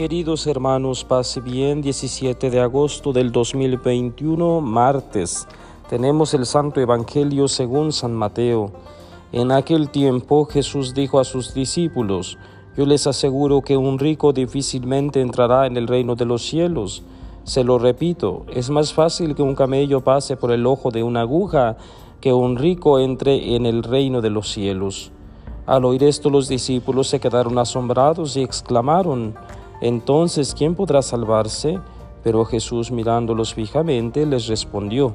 Queridos hermanos, pase bien, 17 de agosto del 2021, martes. Tenemos el Santo Evangelio según San Mateo. En aquel tiempo Jesús dijo a sus discípulos, Yo les aseguro que un rico difícilmente entrará en el reino de los cielos. Se lo repito, es más fácil que un camello pase por el ojo de una aguja que un rico entre en el reino de los cielos. Al oír esto los discípulos se quedaron asombrados y exclamaron, entonces, ¿quién podrá salvarse? Pero Jesús mirándolos fijamente les respondió,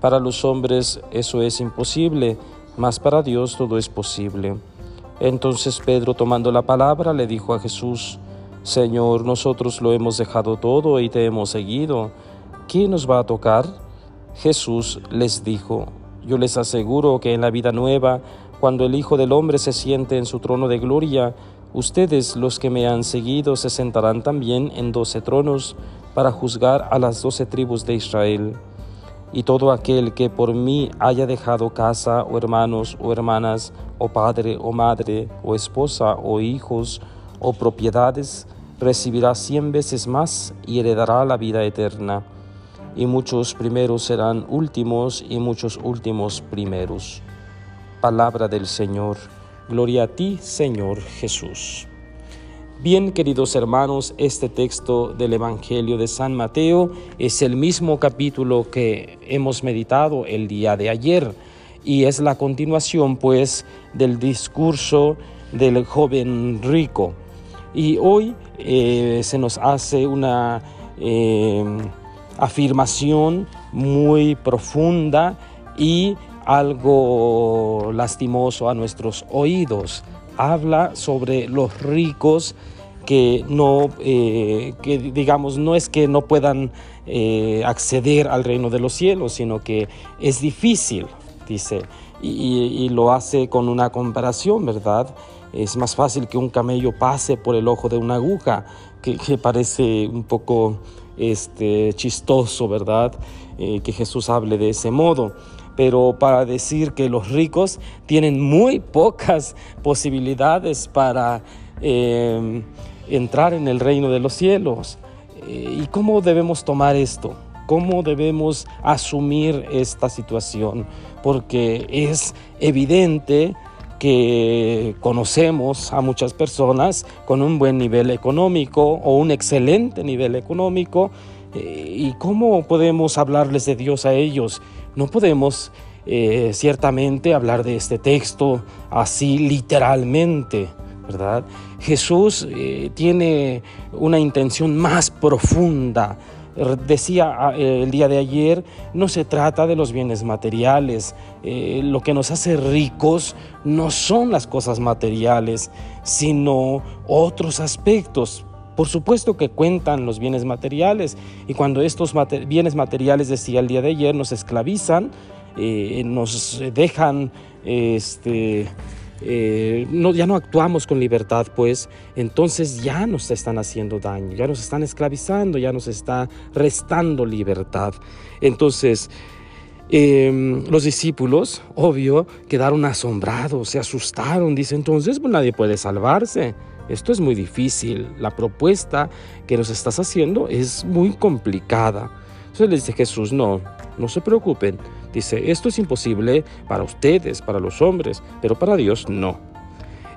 Para los hombres eso es imposible, mas para Dios todo es posible. Entonces Pedro tomando la palabra le dijo a Jesús, Señor, nosotros lo hemos dejado todo y te hemos seguido. ¿Quién nos va a tocar? Jesús les dijo, Yo les aseguro que en la vida nueva, cuando el Hijo del Hombre se siente en su trono de gloria, Ustedes, los que me han seguido, se sentarán también en doce tronos para juzgar a las doce tribus de Israel. Y todo aquel que por mí haya dejado casa o hermanos o hermanas, o padre o madre, o esposa o hijos, o propiedades, recibirá cien veces más y heredará la vida eterna. Y muchos primeros serán últimos y muchos últimos primeros. Palabra del Señor. Gloria a ti, Señor Jesús. Bien, queridos hermanos, este texto del Evangelio de San Mateo es el mismo capítulo que hemos meditado el día de ayer y es la continuación, pues, del discurso del joven rico. Y hoy eh, se nos hace una eh, afirmación muy profunda y algo lastimoso a nuestros oídos. Habla sobre los ricos que no, eh, que digamos, no es que no puedan eh, acceder al reino de los cielos, sino que es difícil, dice, y, lo hace con una comparación, ¿verdad? Es más fácil que un camello pase por el ojo de una aguja, que, parece un poco este, chistoso, ¿verdad? Eh, que Jesús hable de ese modo pero para decir que los ricos tienen muy pocas posibilidades para em, entrar en el reino de los cielos. Eh, ¿Y cómo debemos tomar esto? ¿Cómo debemos asumir esta situación? Porque es evidente que conocemos a muchas personas con un buen nivel económico o un excelente nivel económico. Eh, ¿Y cómo podemos hablarles de Dios a ellos? No podemos eh, ciertamente hablar de este texto así literalmente, ¿verdad? Jesús eh, tiene una intención más profunda. Decía ah, el día de ayer, no se trata de los bienes materiales. Lo que nos hace ricos no son las cosas materiales, sino otros aspectos. Por supuesto que cuentan los bienes materiales y cuando estos bienes materiales, decía el día de ayer, nos esclavizan, eh, nos dejan, este, eh, no, ya no actuamos con libertad, pues entonces ya nos están haciendo daño, ya nos están esclavizando, ya nos está restando libertad. Entonces, em, los discípulos, obvio, quedaron asombrados, se asustaron, dice entonces pues nadie puede salvarse. Esto es muy difícil. La propuesta que nos estás haciendo es muy complicada. Entonces le dice Jesús, no, no se preocupen. Dice, esto es imposible para ustedes, para los hombres, pero para Dios no.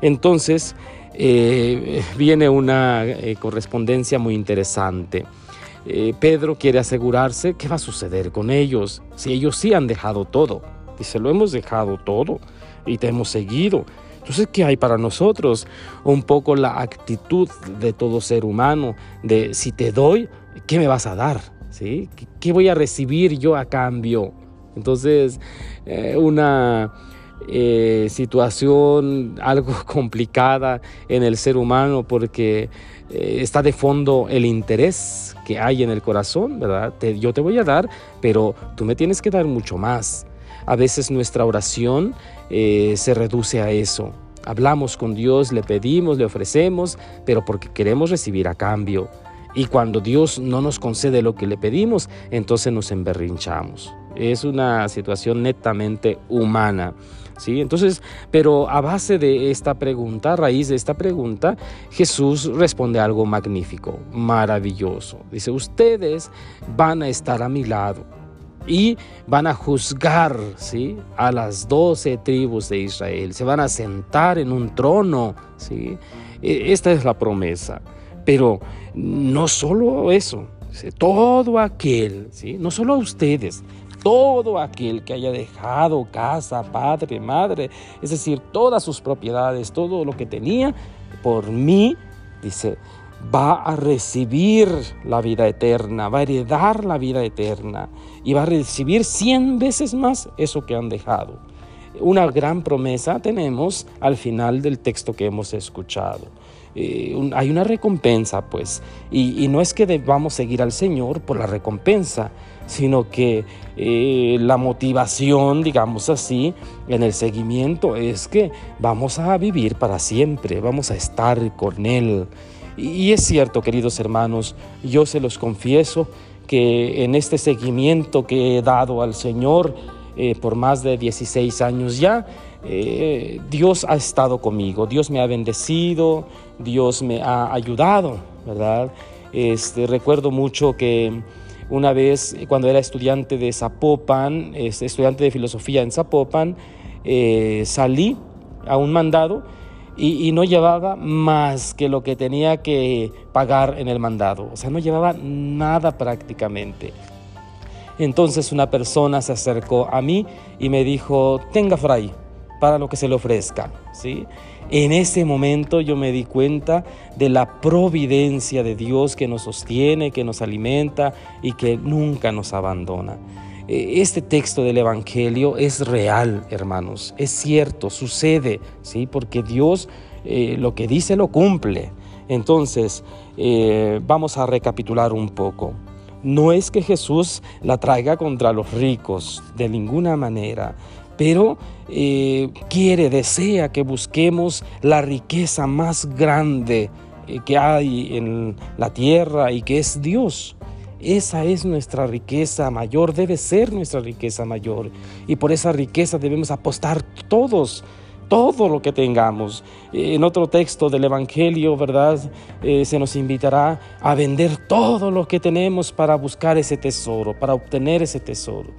Entonces eh, viene una eh, correspondencia muy interesante. Eh, Pedro quiere asegurarse qué va a suceder con ellos, si ellos sí han dejado todo. Dice, lo hemos dejado todo y te hemos seguido. Entonces, ¿qué hay para nosotros? Un poco la actitud de todo ser humano, de si te doy, ¿qué me vas a dar? ¿Sí? ¿Qué voy a recibir yo a cambio? Entonces, eh, una eh, situación algo complicada en el ser humano porque eh, está de fondo el interés que hay en el corazón, ¿verdad? yo te voy a dar, pero tú me tienes que dar mucho más. A veces nuestra oración eh, se reduce a eso. Hablamos con Dios, le pedimos, le ofrecemos, pero porque queremos recibir a cambio. Y cuando Dios no nos concede lo que le pedimos, entonces nos emberrinchamos. Es una situación netamente humana. ¿Sí? Entonces, pero a base de esta pregunta, a raíz de esta pregunta, Jesús responde algo magnífico, maravilloso. Dice, ustedes van a estar a mi lado y van a juzgar ¿sí? a las doce tribus de Israel, se van a sentar en un trono. ¿sí? E, esta es la promesa. Pero no solo eso, todo aquel, ¿sí? no solo a ustedes, todo aquel que haya dejado casa, padre, madre, es decir, todas sus propiedades, todo lo que tenía, por mí, dice, va a recibir la vida eterna, va a heredar la vida eterna y va a recibir cien veces más eso que han dejado. Una gran promesa tenemos al final del texto que hemos escuchado. Eh, hay una recompensa, pues, y, no es que debamos seguir al Señor por la recompensa, sino que eh, la motivación, digamos así, en el seguimiento es que vamos a vivir para siempre, vamos a estar con Él. Y, es cierto, queridos hermanos, yo se los confieso que en este seguimiento que he dado al Señor eh, por más de 16 años ya, eh, Dios ha estado conmigo, Dios me ha bendecido, Dios me ha ayudado, ¿verdad? Este, recuerdo mucho que una vez cuando era estudiante de Zapopan, estudiante de filosofía en Zapopan, eh, salí a un mandado y, no llevaba más que lo que tenía que pagar en el mandado, o sea, no llevaba nada prácticamente. Entonces una persona se acercó a mí y me dijo, tenga fray, para lo que se le ofrezca. ¿sí? En ese momento yo me di cuenta de la providencia de Dios que nos sostiene, que nos alimenta y que nunca nos abandona. E, este texto del Evangelio es real, hermanos, es cierto, sucede, ¿sí? porque Dios eh, lo que dice lo cumple. Entonces, eh, vamos a recapitular un poco. No es que Jesús la traiga contra los ricos, de ninguna manera pero eh, quiere, desea que busquemos la riqueza más grande eh, que hay en la tierra y que es Dios. Esa es nuestra riqueza mayor, debe ser nuestra riqueza mayor. Y por esa riqueza debemos apostar todos, todo lo que tengamos. En otro texto del Evangelio, ¿verdad? Eh, se nos invitará a vender todo lo que tenemos para buscar ese tesoro, para obtener ese tesoro.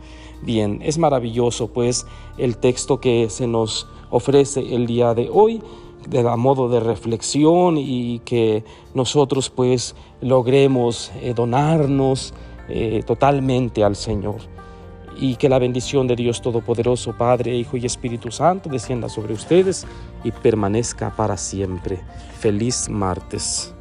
Bien, es maravilloso pues el texto que se nos ofrece el día de hoy de la modo de reflexión y que nosotros pues logremos eh, donarnos eh, totalmente al Señor y que la bendición de Dios Todopoderoso, Padre, Hijo y Espíritu Santo descienda sobre ustedes y permanezca para siempre. Feliz martes.